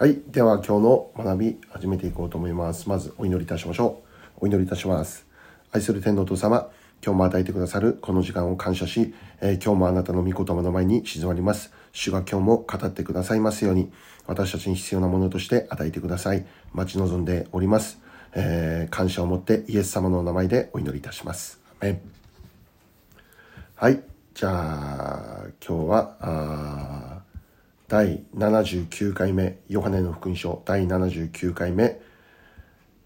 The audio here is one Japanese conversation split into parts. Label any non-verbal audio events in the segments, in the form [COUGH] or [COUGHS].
はい。では今日の学び始めていこうと思います。まずお祈りいたしましょう。お祈りいたします。愛する天のお父様、今日も与えてくださるこの時間を感謝し、えー今日もあなたの御言葉の前に静まります。主が今日も語ってくださいますように、私たちに必要なものとして与えてください。待ち望んでおります。えー感謝を持ってイエス様のお名前でお祈りいたします。アメンはい。じゃあ、今日は、第79回目、ヨハネの福音書第79回目、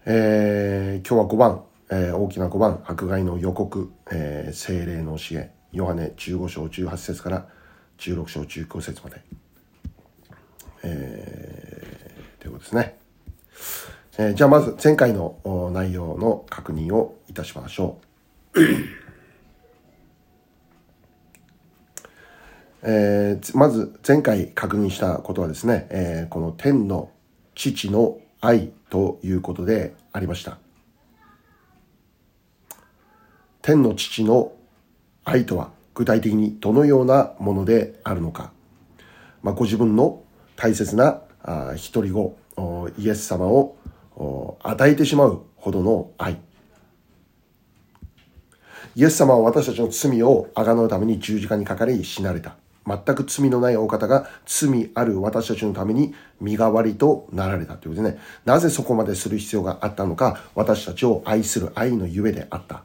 えー今日は5番、えー大きな5番、迫害の予告、えー精霊の教え、ヨハネ15章18節から16章19節まで、えーということですね。えーじゃあまず前回の内容の確認をいたしましょう。えーまず前回確認したことはですね、えーこの天の父の愛ということでありました。天の父の愛とは具体的にどのようなものであるのか。まあ、ご自分の大切なあ一人子、イエス様を与えてしまうほどの愛。イエス様は私たちの罪をあがなうために十字架にかかり死なれた。全く罪のないお方が罪ある私たちのために身代わりとなられたということでね、なぜそこまでする必要があったのか、私たちを愛する愛のゆえであった。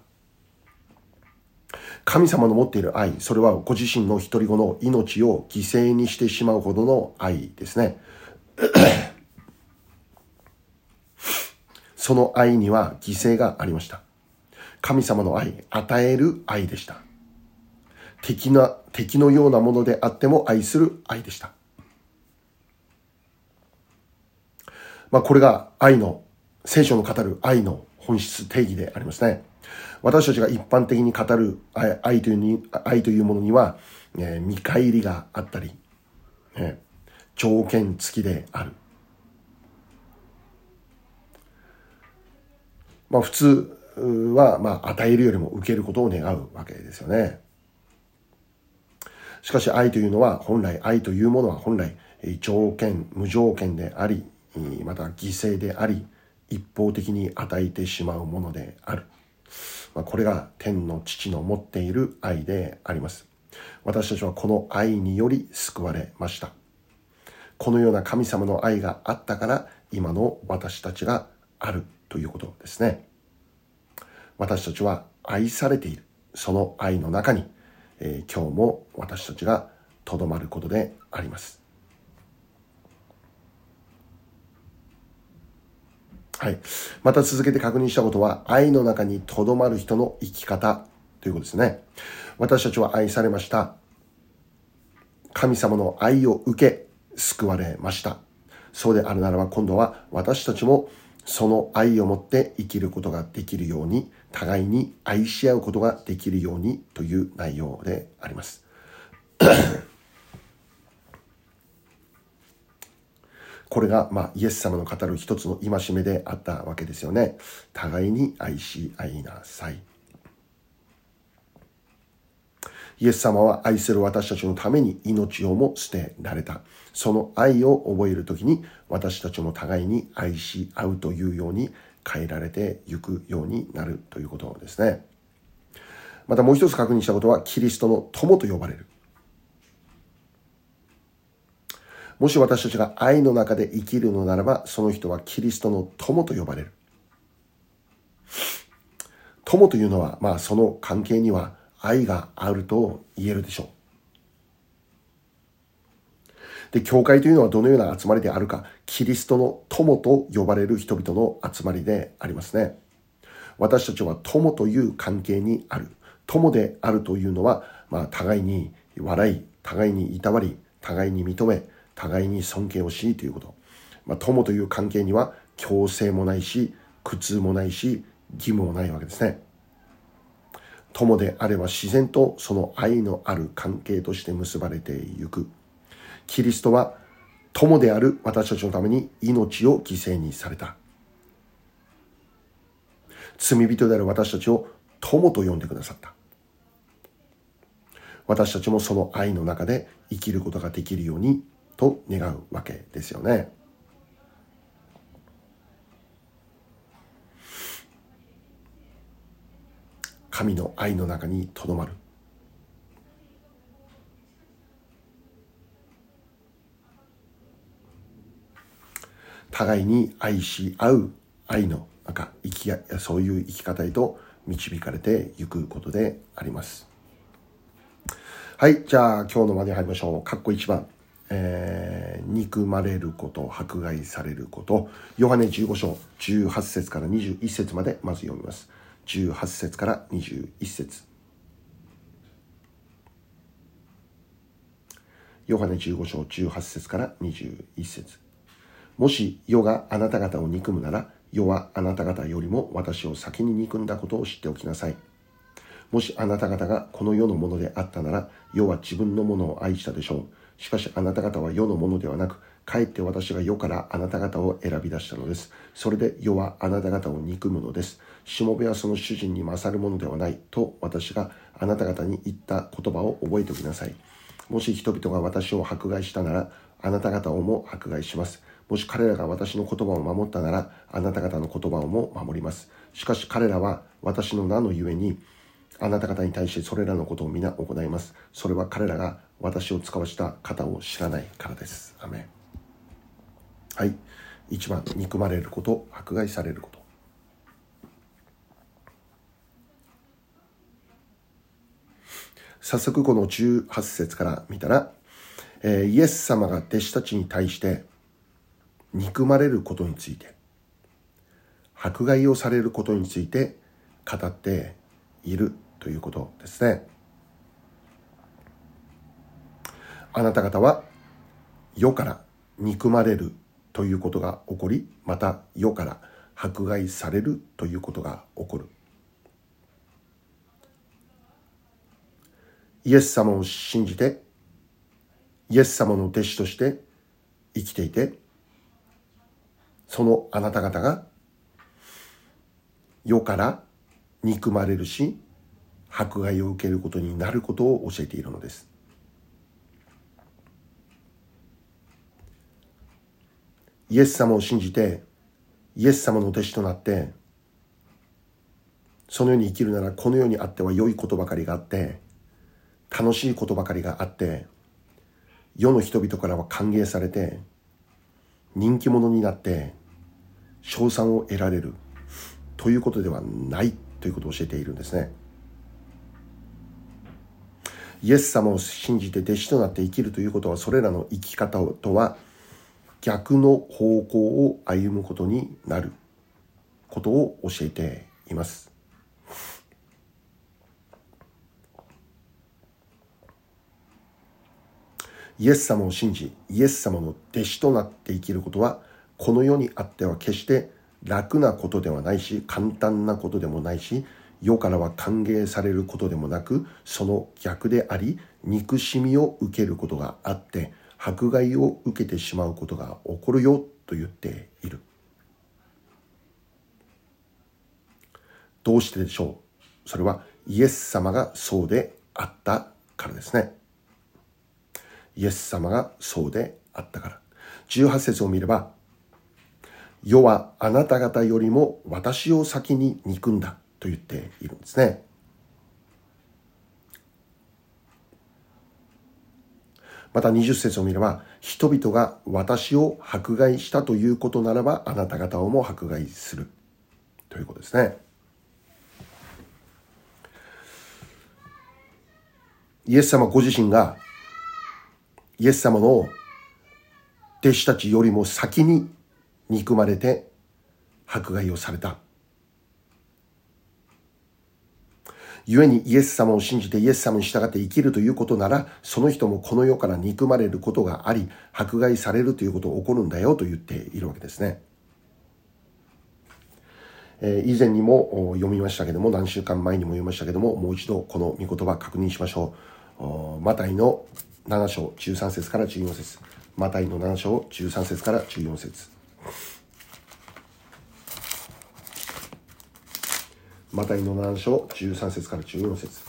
神様の持っている愛、それはご自身の一人子の命を犠牲にしてしまうほどの愛ですね。その愛には犠牲がありました。神様の愛、与える愛でした。敵な、敵のようなものであっても愛する愛でした。まあこれが愛の、聖書の語る愛の本質定義でありますね。私たちが一般的に語る愛というに愛というものには、えー見返りがあったり、ね条件付きである。まあ普通は、まあ与えるよりも受けることを願うわけですよね。しかし愛というのは本来、愛というものは本来、条件、無条件であり、また犠牲であり、一方的に与えてしまうものである。まあ、これが天の父の持っている愛であります。私たちはこの愛により救われました。このような神様の愛があったから、今の私たちがあるということですね。私たちは愛されている。その愛の中に、えー今日も私たちがとどまることであります。はい。また続けて確認したことは、愛の中にとどまる人の生き方ということですね。私たちは愛されました。神様の愛を受け、救われました。そうであるならば今度は私たちもその愛を持って生きることができるように、互いに愛し合うことができるようにという内容であります。[COUGHS] これが、まあ、イエス様の語る一つの戒めであったわけですよね。互いに愛し合いなさい。イエス様は愛する私たちのために命をも捨てられた。その愛を覚えるときに私たちも互いに愛し合うというように変えられていくようになるということですね。またもう一つ確認したことはキリストの友と呼ばれる。もし私たちが愛の中で生きるのならば、その人はキリストの友と呼ばれる。友というのは、まあその関係には愛があると言えるでしょう。で、教会というのはどのような集まりであるか、キリストの友と呼ばれる人々の集まりでありますね。私たちは友という関係にある。友であるというのは、まあ互いに笑い、互いにいたわり、互いに認め、互いに尊敬をしということ。まあ友という関係には強制もないし、苦痛もないし、義務もないわけですね。友であれば自然とその愛のある関係として結ばれてゆく。キリストは友である私たちのために命を犠牲にされた。罪人である私たちを友と呼んでくださった。私たちもその愛の中で生きることができるようにと願うわけですよね。神の愛の中にとどまる。互いに愛し合う愛のなんか生きそういう生き方へと導かれていくことであります。はい、じゃあ今日のまで入りましょう。かっこ1番。えー、憎まれること、迫害されること。ヨハネ15章18節から21節までまず読みます。18節から21節ヨハネ15章18節から21節もし世があなた方を憎むなら、世はあなた方よりも私を先に憎んだことを知っておきなさい。もしあなた方がこの世のものであったなら、世は自分のものを愛したでしょう。しかしあなた方は世のものではなく、かえって私が世からあなた方を選び出したのです。それで世はあなた方を憎むのです。しもべはその主人に勝るものではないと私があなた方に言った言葉を覚えておきなさい。もし人々が私を迫害したなら、あなた方をも迫害します。もし彼らが私の言葉を守ったなら、あなた方の言葉をも守ります。しかし彼らは私の名のゆえに、あなた方に対してそれらのことを皆行います。それは彼らが私を使わした方を知らないからです。アメはい。1番、憎まれること、迫害されること。早速この18節から見たら、えー、イエス様が弟子たちに対して憎まれることについて。迫害をされることについて語っているということですね。あなた方は世から憎まれるということが起こりまた世から迫害されるということが起こる。イエス様を信じてイエス様の弟子として生きていてそのあなた方が世から憎まれるし迫害を受けることになることを教えているのです。イエス様を信じてイエス様の弟子となってそのように生きるならこの世にあっては良いことばかりがあって楽しいことばかりがあって世の人々からは歓迎されて人気者になって称賛を得られるということではないということを教えているんですね。イエス様を信じて弟子となって生きるということはそれらの生き方とは逆の方向を歩むことになることを教えています。イエス様を信じ、イエス様の弟子となって生きることはこの世にあっては決して楽なことではないし簡単なことでもないし世からは歓迎されることでもなくその逆であり憎しみを受けることがあって迫害を受けてしまうことが起こるよと言っている。どうしてでしょう？それはイエス様がそうであったからですね。イエス様がそうであったから。18節を見れば世はあなた方よりも私を先に憎んだと言っているんですね。また20節を見れば、人々が私を迫害したということならば、あなた方をも迫害する。ということですね。イエス様ご自身が、イエス様の弟子たちよりも先に憎まれて迫害をされた。故にイエス様を信じてイエス様に従って生きるということなら、その人もこの世から憎まれることがあり、迫害されるということが起こるんだよと言っているわけですね。えー、以前にも読みましたけども、何週間前にも読みましたけども、もう一度この御言葉確認しましょう。マタイの7章13節から14節マタイの7章13節から14節マタイの難章13節から14節。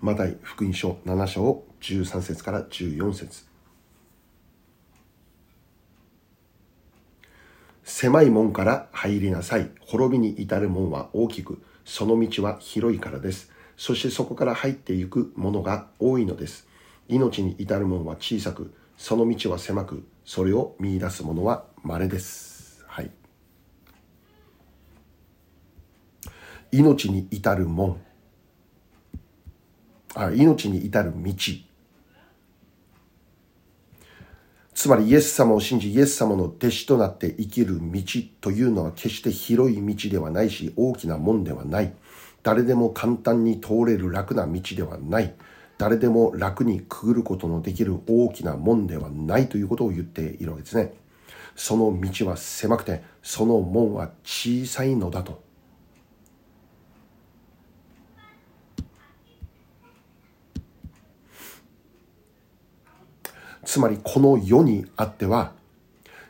マタイ福音書7章13節から14節。狭い門から入りなさい。滅びに至る門は大きく、その道は広いからです。そしてそこから入っていくものが多いのです。命に至るもんは小さく、その道は狭く、それを見出すものは稀です。はい。命に至るもん。あ、命に至る道。つまりイエス様を信じイエス様の弟子となって生きる道というのは決して広い道ではないし大きな門ではない。誰でも簡単に通れる楽な道ではない。誰でも楽にくぐることのできる大きな門ではないということを言っているわけですね。その道は狭くて、その門は小さいのだと。つまりこの世にあっては、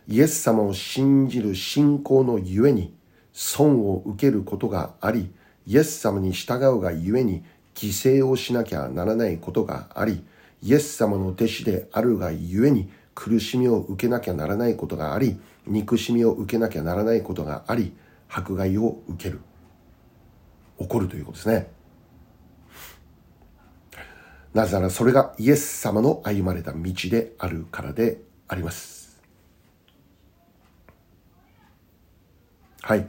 イエス様を信じる信仰のゆえに損を受けることがあり、イエス様に従うがゆえに犠牲をしなきゃならないことがあり、イエス様の弟子であるがゆえに苦しみを受けなきゃならないことがあり、憎しみを受けなきゃならないことがあり、迫害を受ける。起こるということですね。なぜならそれがイエス様の歩まれた道であるからであります。はい。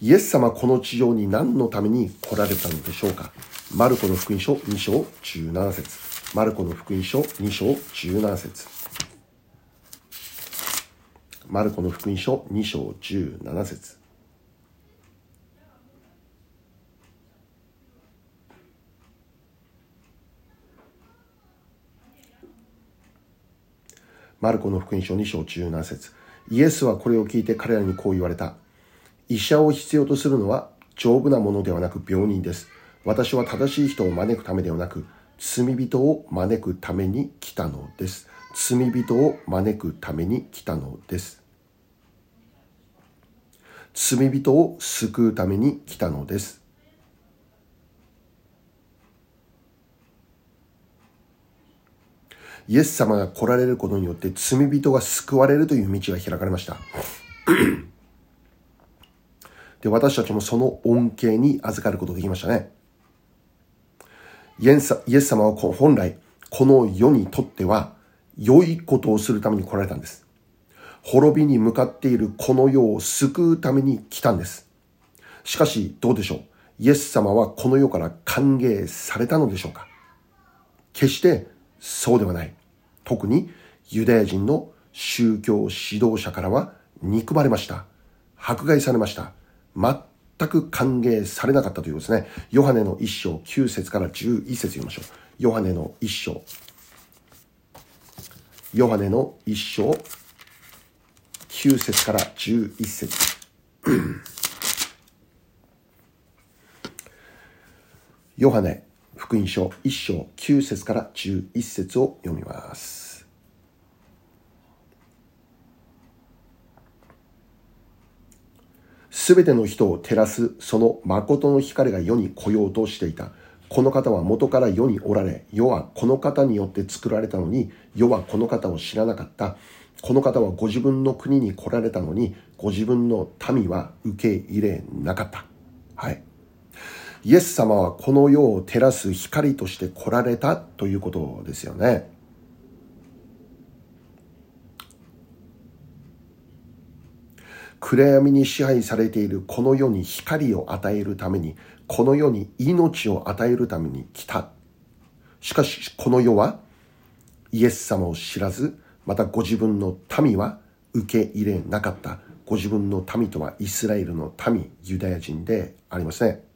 イエス様この地上に何のために来られたのでしょうかマルコの福音書2章17節マルコの福音書2章17節マルコの福音書2章17節マルコの福音書2章17節イエスはこれを聞いて彼らにこう言われた。医者を必要とするのは丈夫なものではなく病人です。私は正しい人を招くためではなく、罪人を招くために来たのです。罪人を招くために来たのです。罪人を救うために来たのです。イエス様が来られることによって罪人が救われるという道が開かれました。[COUGHS] で、私たちもその恩恵に預かることができましたね。イエス様は本来、この世にとっては、良いことをするために来られたんです。滅びに向かっているこの世を救うために来たんです。しかし、どうでしょう？イエス様はこの世から歓迎されたのでしょうか？決してそうではない。特にユダヤ人の宗教指導者からは憎まれました。迫害されました。全く歓迎されなかったということですね。ヨハネの一章9節から11節読みましょう。ヨハネの一章。ヨハネの一章9節から11節 [CLEARS THROAT] ヨハネ福音書1章9節から11節を読みます。すべての人を照らすその誠の光が世に来ようとしていた。この方は元から世におられ、世はこの方によって作られたのに、世はこの方を知らなかった。この方はご自分の国に来られたのに、ご自分の民は受け入れなかった。はい。イエス様はこの世を照らす光として来られたということですよね。暗闇に支配されているこの世に光を与えるために、この世に命を与えるために来た。しかし、この世はイエス様を知らず、またご自分の民は受け入れなかった。ご自分の民とはイスラエルの民、ユダヤ人でありますね。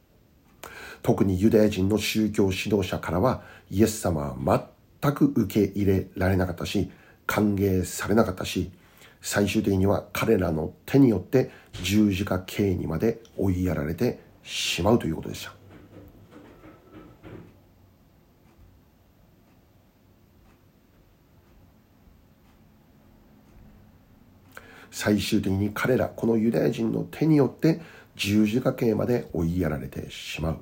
特にユダヤ人の宗教指導者からはイエス様は全く受け入れられなかったし歓迎されなかったし最終的には彼らの手によって十字架刑にまで追いやられてしまうということでした。最終的に彼らこのユダヤ人の手によって十字架刑まで追いやられてしまう。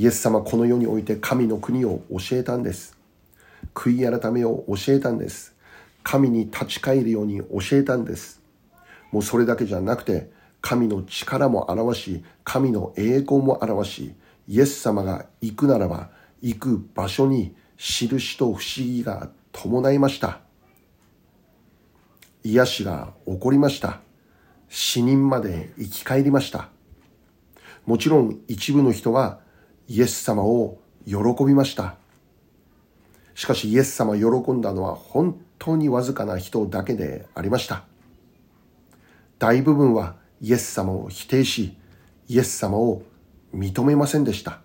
イエス様この世において神の国を教えたんです。悔い改めを教えたんです。神に立ち返るように教えたんです。もうそれだけじゃなくて、神の力も表し、神の栄光も表し、イエス様が行くならば、行く場所に印と不思議が伴いました。癒しが起こりました。死人まで生き返りました。もちろん一部の人はイエス様を喜びました。しかしイエス様喜んだのは本当にわずかな人だけでありました。大部分はイエス様を否定し、イエス様を認めませんでした。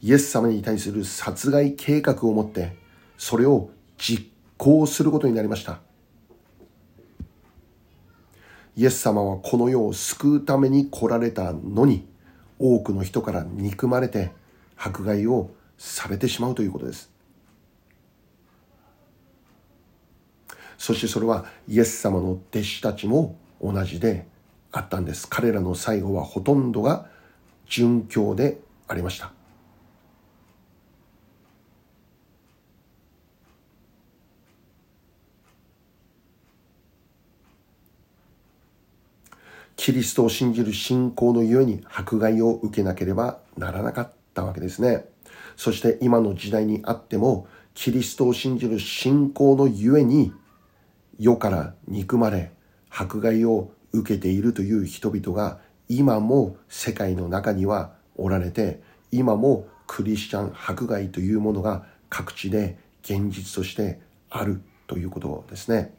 イエス様に対する殺害計画を持って、それを実行することになりました。イエス様はこの世を救うために来られたのに、多くの人から憎まれて迫害をされてしまうということです。そしてそれはイエス様の弟子たちも同じであったんです。彼らの最後はほとんどが殉教でありました。キリストを信じる信仰のゆえに迫害を受けなければならなかったわけですね。そして今の時代にあっても、キリストを信じる信仰のゆえに、世から憎まれ、迫害を受けているという人々が今も世界の中にはおられて、今もクリスチャン迫害というものが各地で現実としてあるということですね。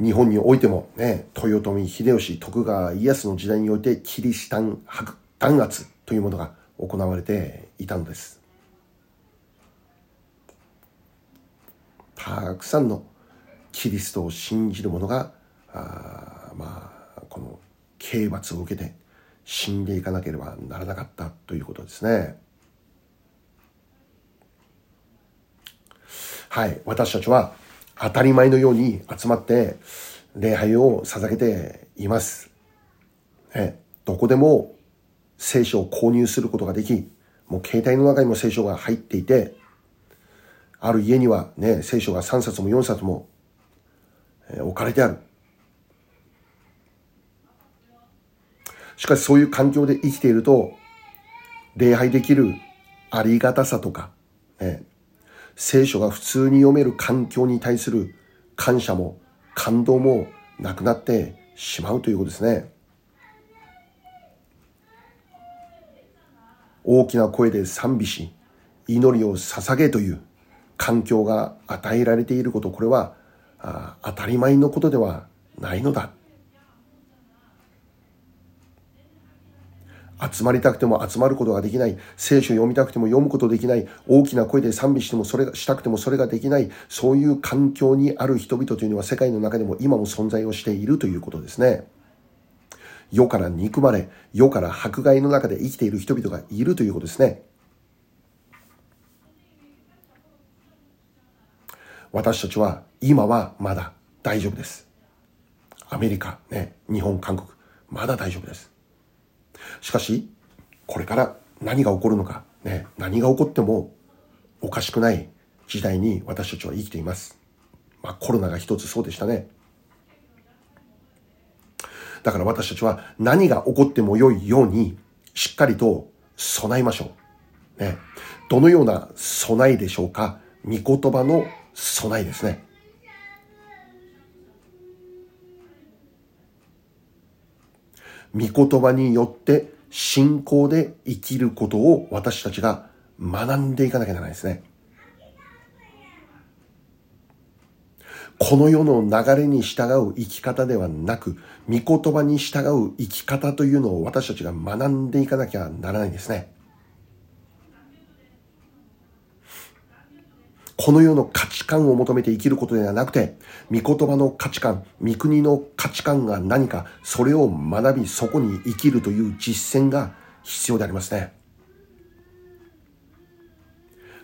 日本においてもね、豊臣秀吉、徳川家康の時代においてキリシタン弾圧というものが行われていたのです。たくさんのキリストを信じる者が、あまあ、この刑罰を受けて死んでいかなければならなかったということですね。はい、私たちは当たり前のように集まって礼拝を捧げています。えどこでも聖書を購入することができ、もう携帯の中にも聖書が入っていて、ある家にはね、聖書が3冊も4冊も、え置かれてある。しかしそういう環境で生きていると、礼拝できるありがたさとか、ね、聖書が普通に読める環境に対する感謝も感動もなくなってしまうということですね。大きな声で賛美し、祈りを捧げという環境が与えられていること、これは当たり前のことではないのだ。集まりたくても集まることができない。聖書を読みたくても読むことできない。大きな声で賛美してもそれが、したくてもそれができない。そういう環境にある人々というのは世界の中でも今も存在をしているということですね。世から憎まれ、世から迫害の中で生きている人々がいるということですね。私たちは今はまだ大丈夫です。アメリカ、ね、日本、韓国、まだ大丈夫です。しかし、これから何が起こるのか、ね、何が起こってもおかしくない時代に私たちは生きています。まあコロナが一つそうでしたね。だから私たちは何が起こっても良いようにしっかりと備えましょう。ね。どのような備えでしょうか御言葉の備えですね。御言葉によって信仰で生きることを私たちが学んでいかなきゃならないですね。この世の流れに従う生き方ではなく、御言葉に従う生き方というのを私たちが学んでいかなきゃならないんですね。この世の価値観を求めて生きることではなくて、御言葉の価値観、御国の価値観が何か、それを学び、そこに生きるという実践が必要でありますね。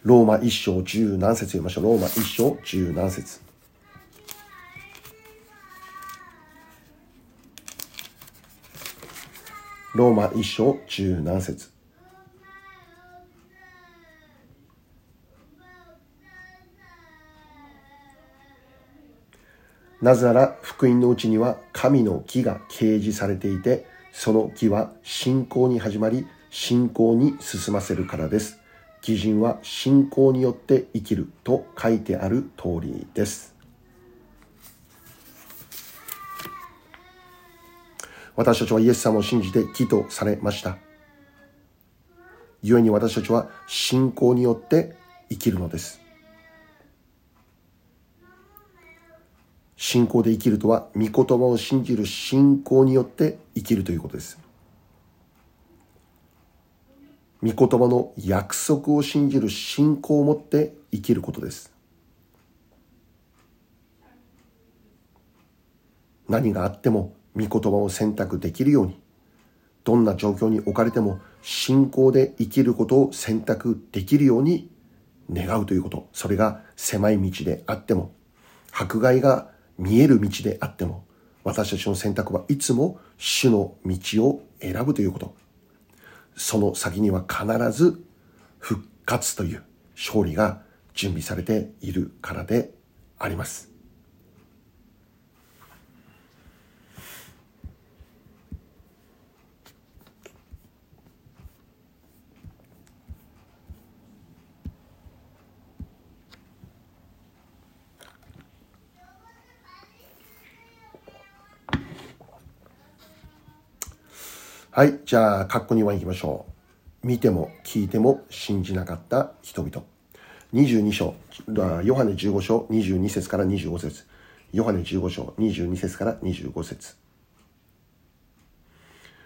ローマ一章十何節読みましょう。ローマ一章十何節。ローマ一章十何節。なぜなら福音のうちには神の木が掲示されていて、その木は信仰に始まり、信仰に進ませるからです。基準は信仰によって生きると書いてある通りです。私たちはイエス様を信じて木とされました。故に私たちは信仰によって生きるのです。信仰で生きるとは、御言葉を信じる信仰によって生きるということです。御言葉の約束を信じる信仰を持って生きることです。何があっても御言葉を選択できるように、どんな状況に置かれても信仰で生きることを選択できるように願うということ。それが狭い道であっても、迫害が見える道であっても、私たちの選択はいつも主の道を選ぶということ。その先には必ず復活という勝利が準備されているからであります。はい。じゃあ、カッコ2番行きましょう。見ても聞いても信じなかった人々。22章、ヨハネ15章22節から25節ヨハネ15章22節から25節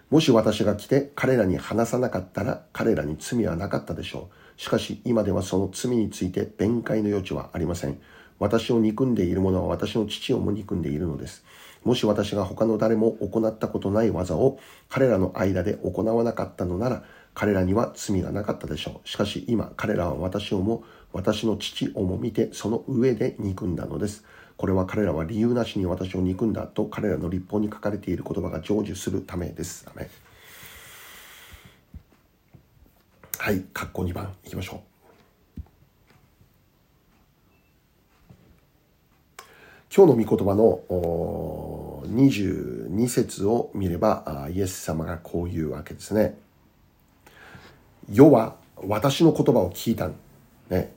もし私が来て彼らに話さなかったら彼らに罪はなかったでしょう。しかし今ではその罪について弁解の余地はありません。私を憎んでいる者は私の父をも憎んでいるのです。もし私が他の誰も行ったことない技を彼らの間で行わなかったのなら、彼らには罪がなかったでしょう。しかし今、彼らは私をも、私の父をも見て、その上で憎んだのです。これは彼らは理由なしに私を憎んだと彼らの立法に書かれている言葉が成就するためです。はい、括弧2番いきましょう。今日の御言葉の22節を見ればイエス様がこういうわけですね。世は私の言葉を聞いた。ね。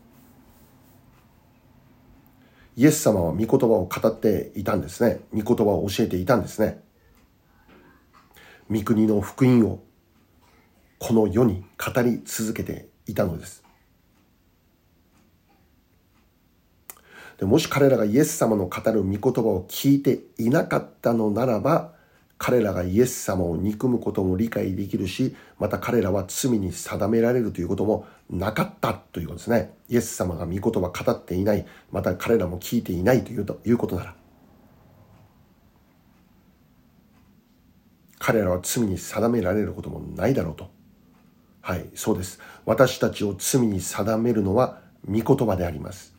イエス様は御言葉を語っていたんですね。御言葉を教えていたんですね。御国の福音をこの世に語り続けていたのです。でもし彼らがイエス様の語る御言葉を聞いていなかったのならば、彼らがイエス様を憎むことも理解できるし、また彼らは罪に定められるということもなかったということですね。イエス様が御言葉を語っていない、また彼らも聞いていないというということなら、彼らは罪に定められることもないだろうと。はい、そうです。私たちを罪に定めるのは御言葉であります。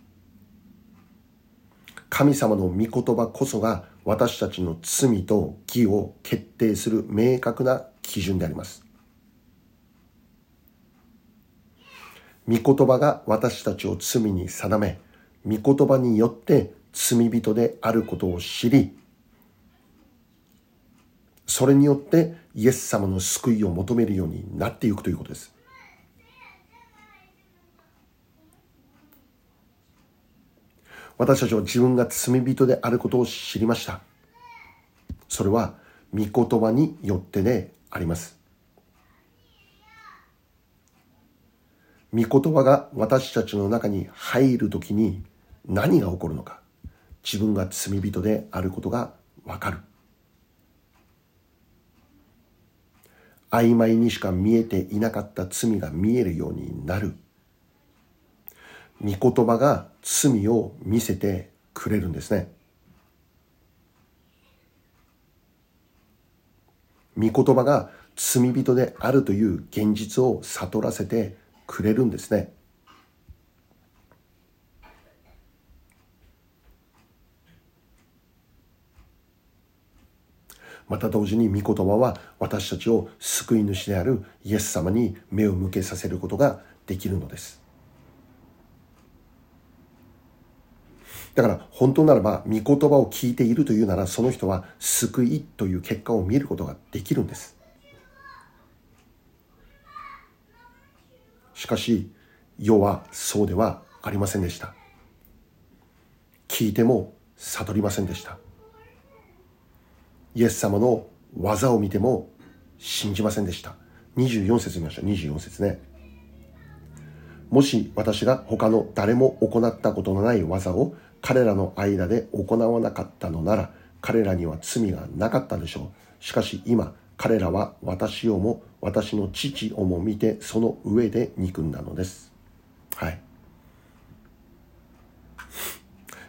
神様の御言葉こそが私たちの罪と義を決定する明確な基準であります。御言葉が私たちを罪に定め、御言葉によって罪人であることを知り、それによってイエス様の救いを求めるようになっていくということです。私たちは自分が罪人であることを知りました。それは、御言葉によってであります。御言葉が私たちの中に入るときに何が起こるのか。自分が罪人であることがわかる。曖昧にしか見えていなかった罪が見えるようになる。御言葉が罪を見せてくれるんですね。御言葉が罪人であるという現実を悟らせてくれるんですね。また同時に御言葉は私たちを救い主であるイエス様に目を向けさせることができるのです。だから本当ならば御言葉を聞いているというならその人は救いという結果を見ることができるんです。しかし世はそうではありませんでした。聞いても悟りませんでした。イエス様の技を見ても信じませんでした。24節見ましょう。24節ね。もし私が他の誰も行ったことのない技を彼らの間で行わなかったのなら彼らには罪がなかったでしょう。しかし今彼らは私をも私の父をも見てその上で憎んだのです。はい。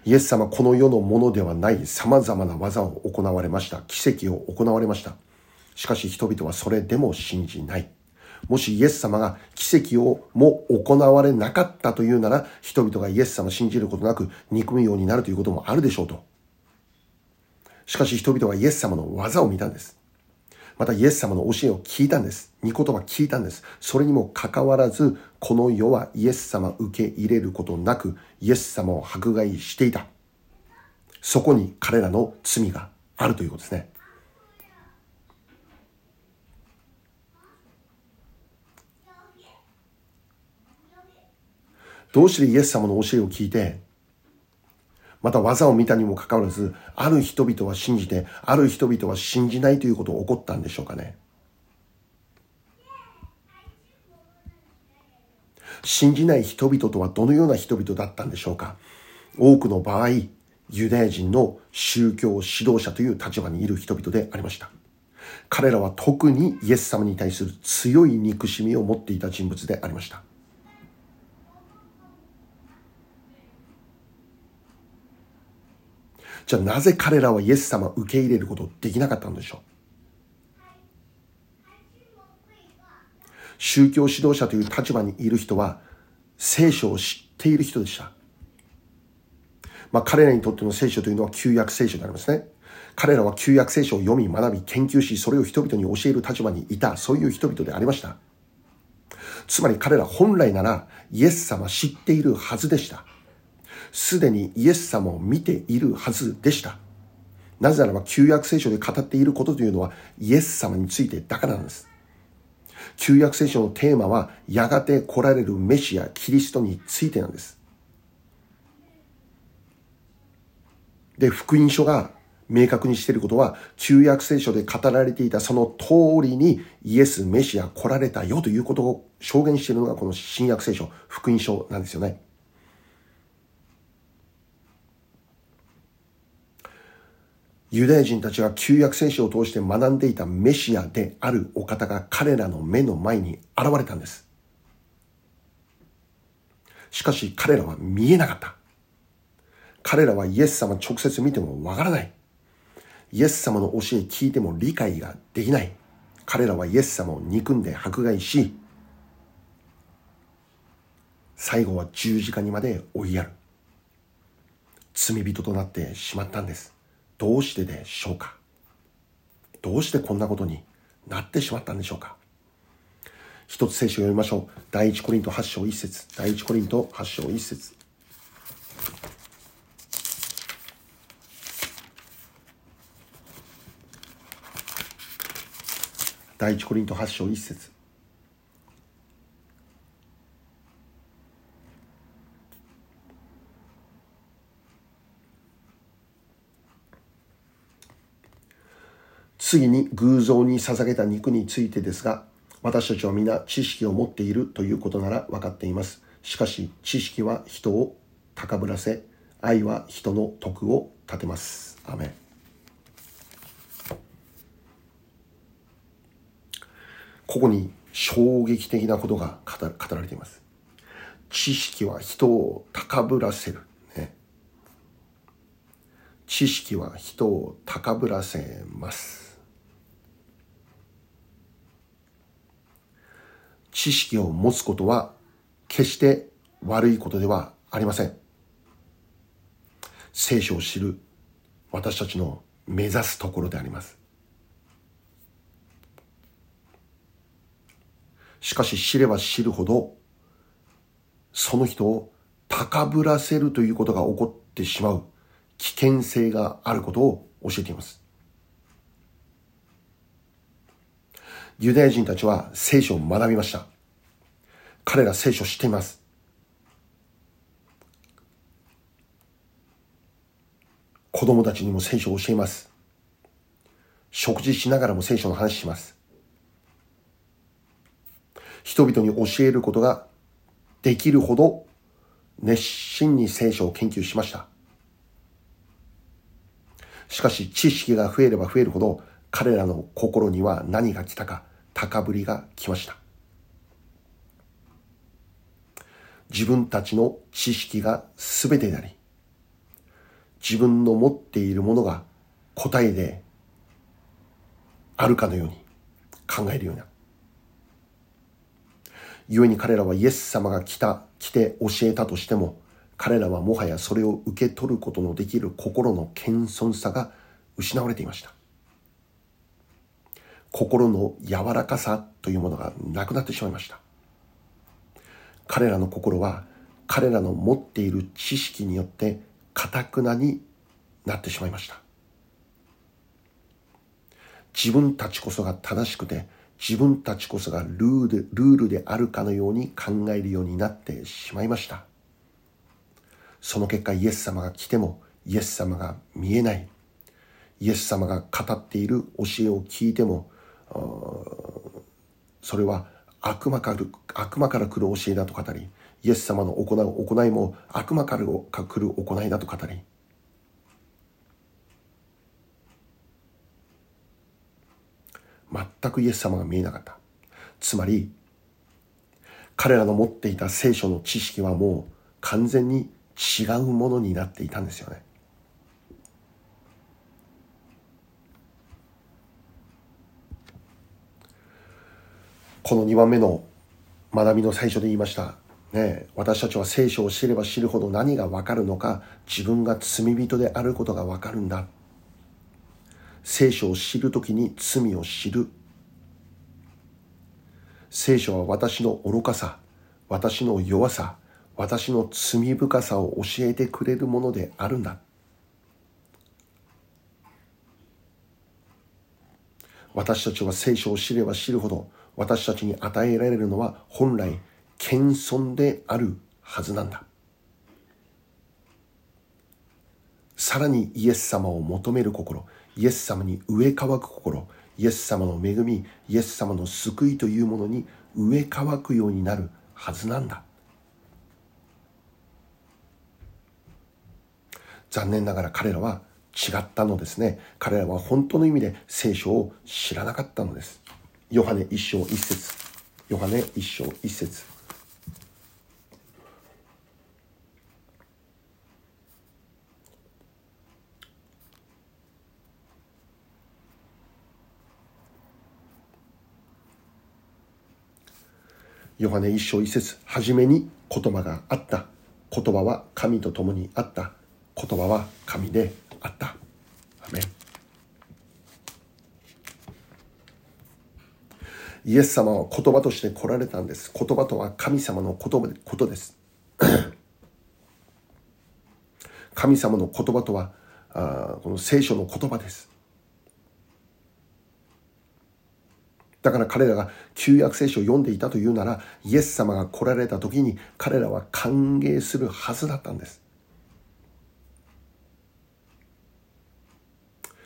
イエス様この世のものではない様々な技を行われました。奇跡を行われました。しかし人々はそれでも信じない。もしイエス様が奇跡をも行われなかったというなら、人々がイエス様を信じることなく憎むようになるということもあるでしょうと。しかし人々はイエス様の技を見たんです。またイエス様の教えを聞いたんです。御言葉聞いたんです。それにもかかわらず、この世はイエス様受け入れることなく、イエス様を迫害していた。そこに彼らの罪があるということですね。どうしてイエス様の教えを聞いて、また技を見たにもかかわらず、ある人々は信じて、ある人々は信じないということが起こったんでしょうかね。信じない人々とはどのような人々だったんでしょうか。多くの場合、ユダヤ人の宗教指導者という立場にいる人々でありました。彼らは特にイエス様に対する強い憎しみを持っていた人物でありました。じゃあなぜ彼らはイエス様を受け入れることできなかったんでしょう？宗教指導者という立場にいる人は聖書を知っている人でした。まあ彼らにとっての聖書というのは旧約聖書でありますね。彼らは旧約聖書を読み学び研究しそれを人々に教える立場にいたそういう人々でありました。つまり彼ら本来ならイエス様知っているはずでした。すでにイエス様を見ているはずでした。なぜならば旧約聖書で語っていることというのはイエス様についてだからなんです。旧約聖書のテーマはやがて来られるメシア、キリストについてなんです。で、福音書が明確にしていることは、旧約聖書で語られていたその通りにイエス、メシア来られたよということを証言しているのがこの新約聖書、福音書なんですよね。ユダヤ人たちが旧約聖書を通して学んでいたメシアであるお方が彼らの目の前に現れたんです。しかし彼らは見えなかった。彼らはイエス様直接見てもわからない。イエス様の教え聞いても理解ができない。彼らはイエス様を憎んで迫害し、最後は十字架にまで追いやる。罪人となってしまったんです。どうしてでしょうか？どうしてこんなことになってしまったんでしょうか？一つ聖書を読みましょう。第一コリント8章1節。第一コリント8章1節。第一コリント8章1節。次に偶像に捧げた肉についてですが、私たちは皆知識を持っているということなら分かっています。しかし、知識は人を高ぶらせ、愛は人の徳を立てます。アメここに衝撃的なことが語られています。知識は人を高ぶらせる。ね、知識は人を高ぶらせます。知識を持つことは決して悪いことではありません。聖書を知る私たちの目指すところであります。しかし知れば知るほど、その人を高ぶらせるということが起こってしまう危険性があることを教えています。ユダヤ人たちは聖書を学びました。彼ら聖書を知っています。子供たちにも聖書を教えます。食事しながらも聖書の話します。人々に教えることができるほど熱心に聖書を研究しました。しかし知識が増えれば増えるほど彼らの心には何が来たか高ぶりが来ました。自分たちの知識が全てであり、自分の持っているものが答えであるかのように考えるような。故に彼らはイエス様が来た、来て教えたとしても、彼らはもはやそれを受け取ることのできる心の謙遜さが失われていました。心の柔らかさというものがなくなってしまいました。彼らの心は彼らの持っている知識によってかたくなになってしまいました。自分たちこそが正しくて自分たちこそがルールルールであるかのように考えるようになってしまいました。その結果イエス様が来てもイエス様が見えない。イエス様が語っている教えを聞いてもそれは悪魔から悪魔から来る教えだと語りイエス様の行う行いも悪魔から来る行いだと語り。全くイエス様が見えなかった。つまり彼らの持っていた聖書の知識はもう完全に違うものになっていたんですよね。この2番目の学びの最初で言いました。ね、私たちは聖書を知れば知るほど何がわかるのか自分が罪人であることがわかるんだ。聖書を知るときに罪を知る。聖書は私の愚かさ私の弱さ私の罪深さを教えてくれるものであるんだ。私たちは聖書を知れば知るほど私たちに与えられるのは本来謙遜であるはずなんだ。さらにイエス様を求める心イエス様に植え替わく心イエス様の恵みイエス様の救いというものに植え替わくようになるはずなんだ。残念ながら彼らは違ったのですね。彼らは本当の意味で聖書を知らなかったのです。ヨハネ一章一節。ヨハネ一章一節。ヨハネ一章一節。はじめに言葉があった。言葉は神と共にあった。言葉は神であった。アメイエス様は言葉として来られたんです言葉とは神様の言葉ことです [COUGHS] 神様の言葉とはあこの聖書の言葉ですだから彼らが旧約聖書を読んでいたというなら、イエス様が来られた時に彼らは歓迎するはずだったんです。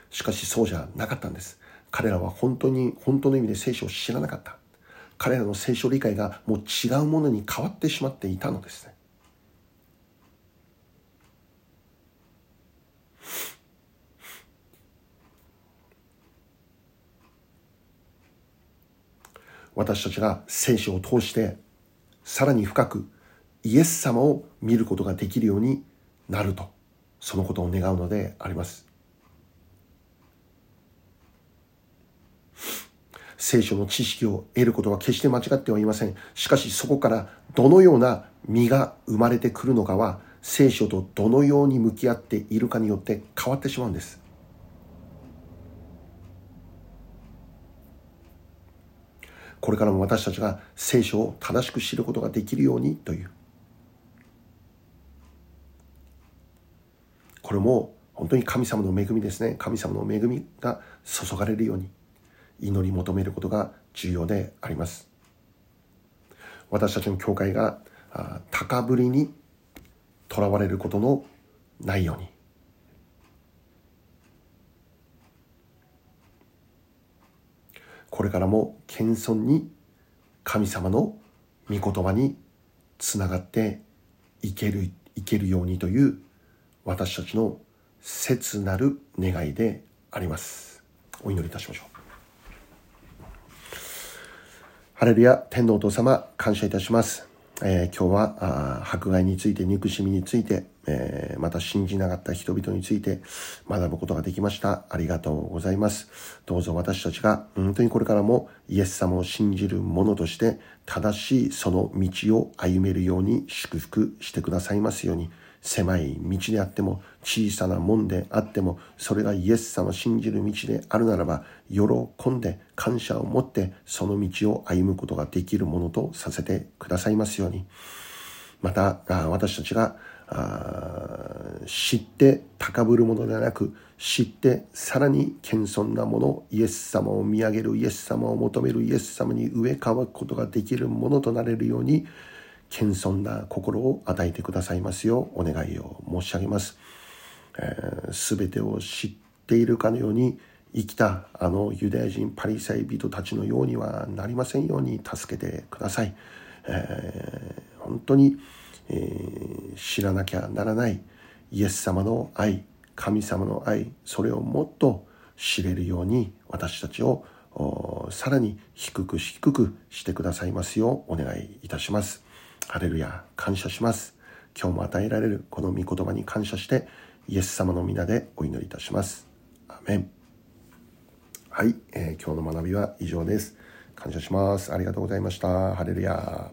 しかしそうじゃなかったんです。彼らは本当に、本当の意味で聖書を知らなかった。彼らの聖書理解がもう違うものに変わってしまっていたのですね。私たちが聖書を通してさらに深くイエス様を見ることができるようになるとそのことを願うのであります聖書の知識を得ることは決して間違ってはいませんしかしそこからどのような実が生まれてくるのかは聖書とどのように向き合っているかによって変わってしまうんですこれからも私たちが聖書を正しく知ることができるようにという。これも本当に神様の恵みですね。神様の恵みが注がれるように祈り求めることが重要であります。私たちの教会が高ぶりにとらわれることのないように。これからも謙遜に神様の御言葉につながっていけるいけるようにという私たちの切なる願いであります。お祈りいたしましょう。ハレルヤ天皇お父様感謝いたしますえー、今日は迫害について、憎しみについて、えー、また信じなかった人々について学ぶことができました。ありがとうございます。どうぞ私たちが本当にこれからもイエス様を信じる者として正しいその道を歩めるように祝福してくださいますように。狭い道であっても小さな門であってもそれがイエス様を信じる道であるならば喜んで感謝を持ってその道を歩むことができるものとさせてくださいますように。また私たちが知って高ぶるものではなく知ってさらに謙遜なものイエス様を見上げるイエス様を求めるイエス様に上乾くことができるものとなれるように謙遜な心を与えてくださいますようお願いを申し上げます。す、え、べ、てを知っているかのように生きたあのユダヤ人パリサイ人たちのようにはなりませんように助けてください。えー、本当に、えー、知らなきゃならないイエス様の愛、神様の愛、それをもっと知れるように私たちをさらに低く低くしてくださいますようお願いいたします。ハレルヤ、感謝します。今日も与えられるこの御言葉に感謝して、イエス様の皆でお祈りいたします。アメン。はい、えー、今日の学びは以上です。感謝します。ありがとうございました。ハレルヤ。